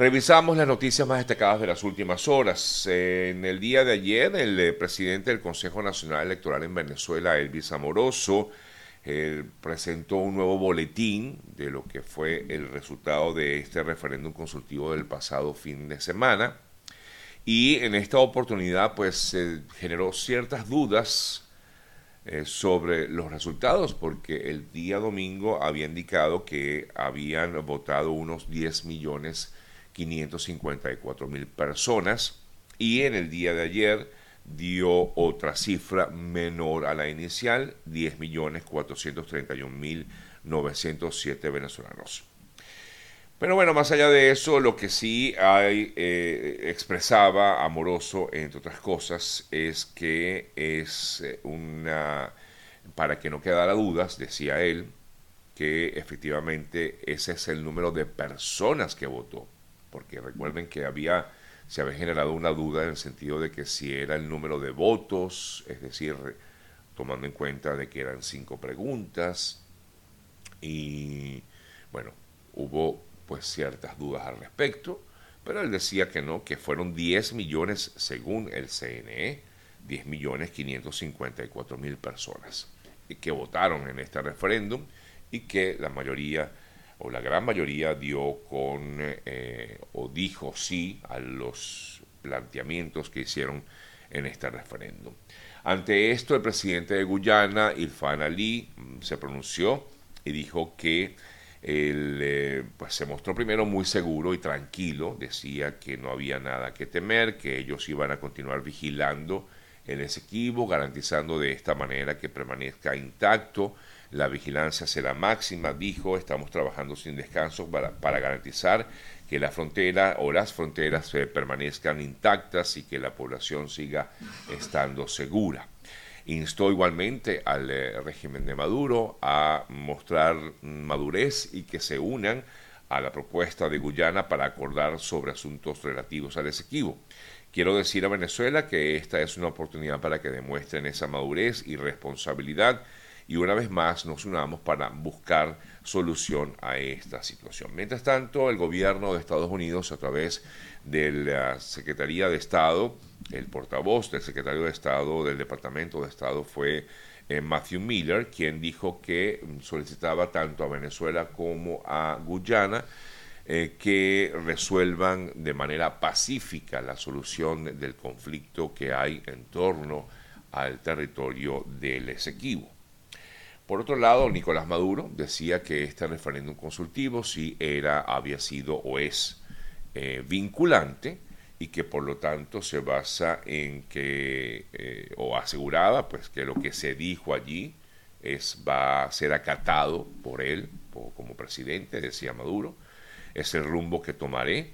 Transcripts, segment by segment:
Revisamos las noticias más destacadas de las últimas horas. En el día de ayer, el eh, presidente del Consejo Nacional Electoral en Venezuela, Elvis Amoroso, eh, presentó un nuevo boletín de lo que fue el resultado de este referéndum consultivo del pasado fin de semana. Y en esta oportunidad, pues, se generó ciertas dudas eh, sobre los resultados, porque el día domingo había indicado que habían votado unos 10 millones 554 mil personas y en el día de ayer dio otra cifra menor a la inicial, 10 millones 431 mil 907 venezolanos. Pero bueno, más allá de eso, lo que sí eh, expresaba Amoroso, entre otras cosas, es que es eh, una, para que no quedara dudas, decía él, que efectivamente ese es el número de personas que votó, porque recuerden que había, se había generado una duda en el sentido de que si era el número de votos, es decir, tomando en cuenta de que eran cinco preguntas, y bueno, hubo pues ciertas dudas al respecto, pero él decía que no, que fueron 10 millones según el CNE, 10 millones 554 mil personas que votaron en este referéndum y que la mayoría o la gran mayoría dio con eh, o dijo sí a los planteamientos que hicieron en este referéndum. Ante esto, el presidente de Guyana, Irfan Ali, mm, se pronunció y dijo que él eh, pues se mostró primero muy seguro y tranquilo, decía que no había nada que temer, que ellos iban a continuar vigilando el Esequibo, garantizando de esta manera que permanezca intacto. La vigilancia será máxima, dijo, estamos trabajando sin descanso para, garantizar que la frontera o las fronteras eh, permanezcan intactas y que la población siga estando segura. Instó igualmente al eh, régimen de Maduro a mostrar madurez y que se unan a la propuesta de Guyana para acordar sobre asuntos relativos al Esequibo. Quiero decir a Venezuela que esta es una oportunidad para que demuestren esa madurez y responsabilidad y una vez más nos unamos para buscar solución a esta situación. Mientras tanto, el gobierno de Estados Unidos, a través de la Secretaría de Estado, el portavoz del secretario de Estado del Departamento de Estado fue eh, Matthew Miller, quien dijo que solicitaba tanto a Venezuela como a Guyana eh, que resuelvan de manera pacífica la solución del conflicto que hay en torno al territorio del Esequibo. Por otro lado, Nicolás Maduro decía que este referéndum consultivo sí era, había sido o es eh, vinculante y que por lo tanto se basa en que, eh, o aseguraba, pues que lo que se dijo allí es, va a ser acatado por él como presidente, decía Maduro, es el rumbo que tomaré,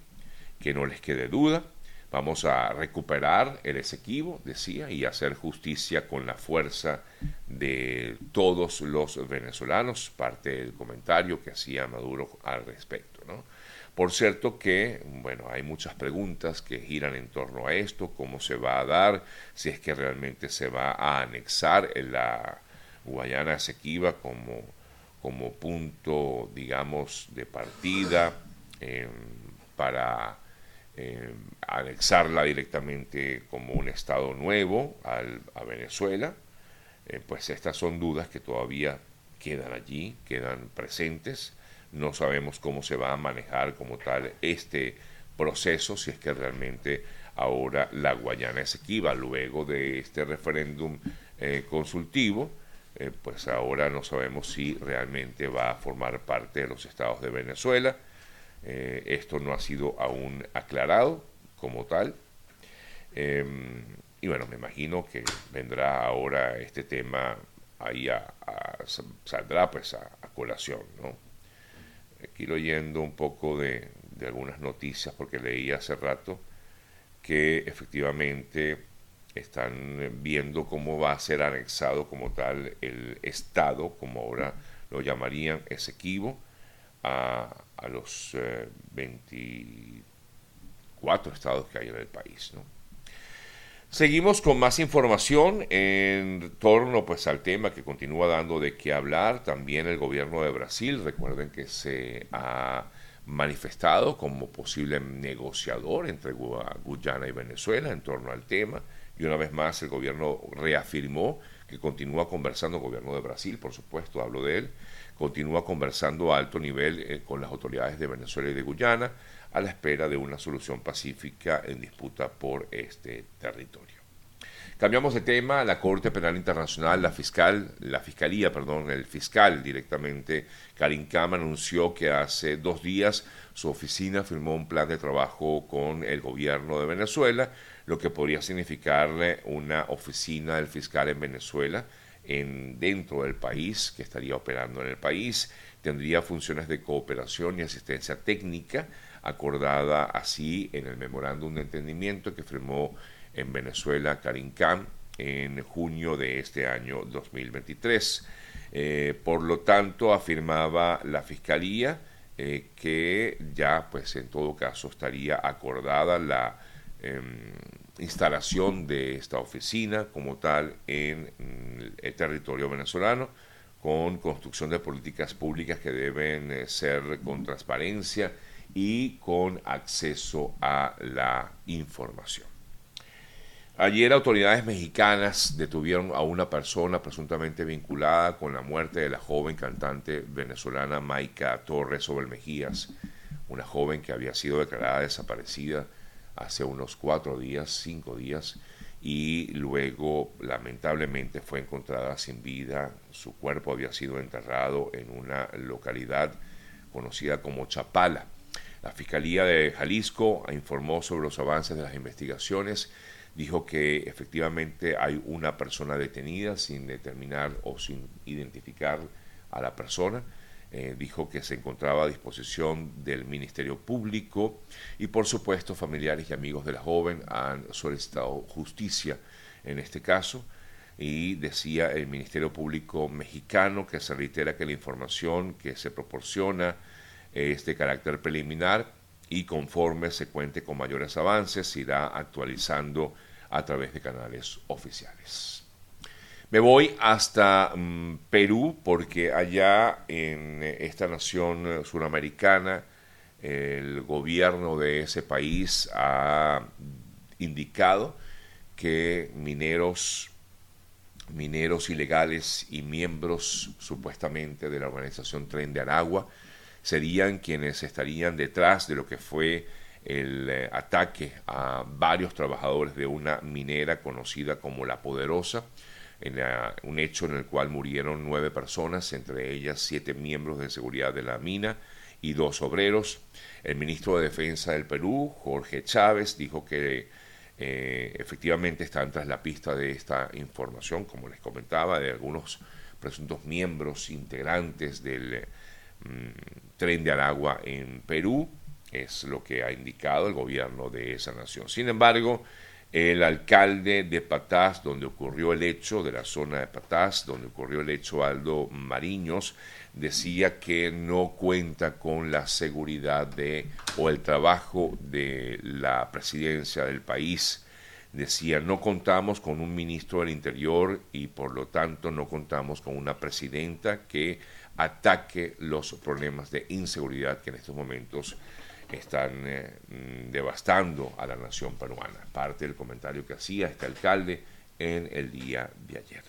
que no les quede duda, Vamos a recuperar el Esequibo, decía, y hacer justicia con la fuerza de todos los venezolanos, parte del comentario que hacía Maduro al respecto. ¿no? Por cierto que, bueno, hay muchas preguntas que giran en torno a esto, cómo se va a dar, si es que realmente se va a anexar la Guayana Esequiba como, como punto, digamos, de partida eh, para eh, anexarla directamente como un Estado nuevo a Venezuela, eh, pues estas son dudas que todavía quedan allí, quedan presentes. No sabemos cómo se va a manejar como tal este proceso, si es que realmente ahora la Guayana Esequiba, luego de este referéndum eh, consultivo, pues ahora no sabemos si realmente va a formar parte de los estados de Venezuela eh, esto no ha sido aún aclarado como tal. Em, y bueno, me imagino que vendrá ahora este tema ahí a, saldrá pues a, colación, ¿no? Quiero yendo un poco de, de algunas noticias porque leí hace rato que efectivamente están viendo cómo va a ser anexado como tal el Estado, como ahora lo llamarían Esequibo, a, los 24 eh, estados que hay en el país. Seguimos con más información en torno pues, al tema que continúa dando de qué hablar. También el gobierno de Brasil, recuerden que se ha manifestado como posible negociador entre Guyana y Venezuela en torno al tema. Y una vez más el gobierno reafirmó que continúa conversando, el gobierno de Brasil, por supuesto, hablo de él, continúa conversando a alto nivel eh, con las autoridades de Venezuela y de Guyana a la espera de una solución pacífica en disputa por este territorio. Cambiamos de tema, la Corte Penal Internacional, la fiscal, la fiscalía, perdón, el fiscal directamente, Karim Khan, anunció que hace dos días su oficina firmó un plan de trabajo con el gobierno de Venezuela, lo que podría significarle una oficina del fiscal en Venezuela, en, dentro del país, que estaría operando en el país, tendría funciones de cooperación y asistencia técnica, acordada así en el memorándum de entendimiento que firmó en Venezuela Karim en junio de este año 2023. Eh, por lo tanto, afirmaba la Fiscalía eh, que ya, pues en todo caso, estaría acordada la em, instalación de esta oficina como tal en el territorio venezolano con construcción de políticas públicas que deben eh, ser con transparencia y con acceso a la información. Ayer autoridades mexicanas detuvieron a una persona presuntamente vinculada con la muerte de la joven cantante venezolana Maika Torres sobre Mejías, una joven que había sido declarada desaparecida hace unos cuatro días, cinco días, y luego lamentablemente fue encontrada sin vida. Su cuerpo había sido enterrado en una localidad conocida como Chapala. La Fiscalía de Jalisco informó sobre los avances de las investigaciones dijo que efectivamente hay una persona detenida sin determinar o sin identificar a la persona. Eh, dijo que se encontraba a disposición del Ministerio Público y por supuesto familiares y amigos de la joven han solicitado justicia en este caso y decía el Ministerio Público mexicano que se reitera que la información que se proporciona es de carácter preliminar y conforme se cuente con mayores avances se irá actualizando a través de canales oficiales. Me voy hasta mm, Perú porque allá en esta nación suramericana el gobierno de ese país ha indicado que mineros mineros ilegales y miembros supuestamente de la organización Tren de Aragua serían quienes estarían detrás de lo que fue el eh, ataque a varios trabajadores de una minera conocida como La Poderosa, en un hecho en el cual murieron nueve personas, entre ellas siete miembros de seguridad de la mina y dos obreros. El ministro de Defensa del Perú, Jorge Chávez, dijo que eh, efectivamente están tras la pista de esta información, como les comentaba, de algunos presuntos miembros integrantes del mm, tren de Aragua en Perú es lo que ha indicado el gobierno de esa nación. Sin embargo, el alcalde de Patás, donde ocurrió el hecho, de la zona de Patás, donde ocurrió el hecho Aldo Mariños, decía que no cuenta con la seguridad de o el trabajo de la presidencia del país. Decía, no contamos con un ministro del Interior y por lo tanto no contamos con una presidenta que ataque los problemas de inseguridad que en estos momentos están eh, mm, devastando a la nación peruana. Parte del comentario que hacía este alcalde en el día de ayer.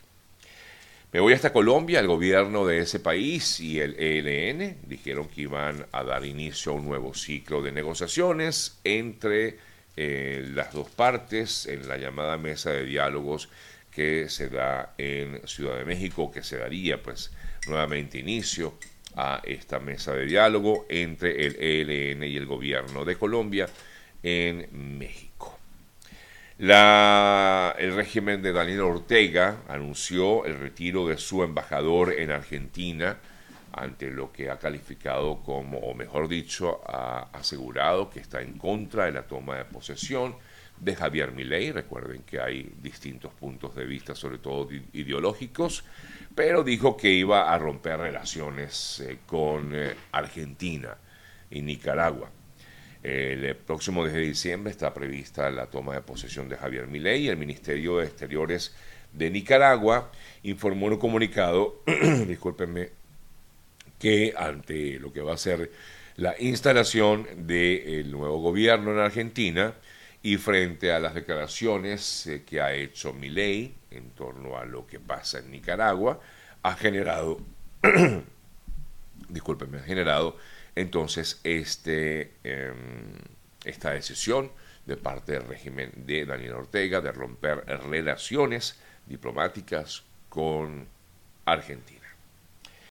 Me voy hasta Colombia, el gobierno de ese país y el ELN dijeron que iban a dar inicio a un nuevo ciclo de negociaciones entre eh, las dos partes en la llamada mesa de diálogos que se da en Ciudad de México, que se daría pues nuevamente inicio a esta mesa de diálogo entre el ELN y el gobierno de Colombia en México. el régimen de Daniel Ortega anunció el retiro de su embajador en Argentina ante lo que ha calificado como, o mejor dicho, ha asegurado que está en contra de la toma de posesión de Javier Milei. Recuerden que hay distintos puntos de vista, sobre todo ideológicos pero dijo que iba a romper relaciones eh, con eh, Argentina y Nicaragua. El próximo 10 de diciembre está prevista la toma de posesión de Javier Milei el Ministerio de Exteriores de Nicaragua informó en un comunicado, discúlpenme, que ante lo que va a ser la instalación del nuevo gobierno en Argentina y frente a las declaraciones eh, que ha hecho Milei en torno a lo que pasa en Nicaragua, ha generado, discúlpenme, ha generado entonces este, em, esta decisión de parte del régimen de Daniel Ortega de romper relaciones diplomáticas con Argentina.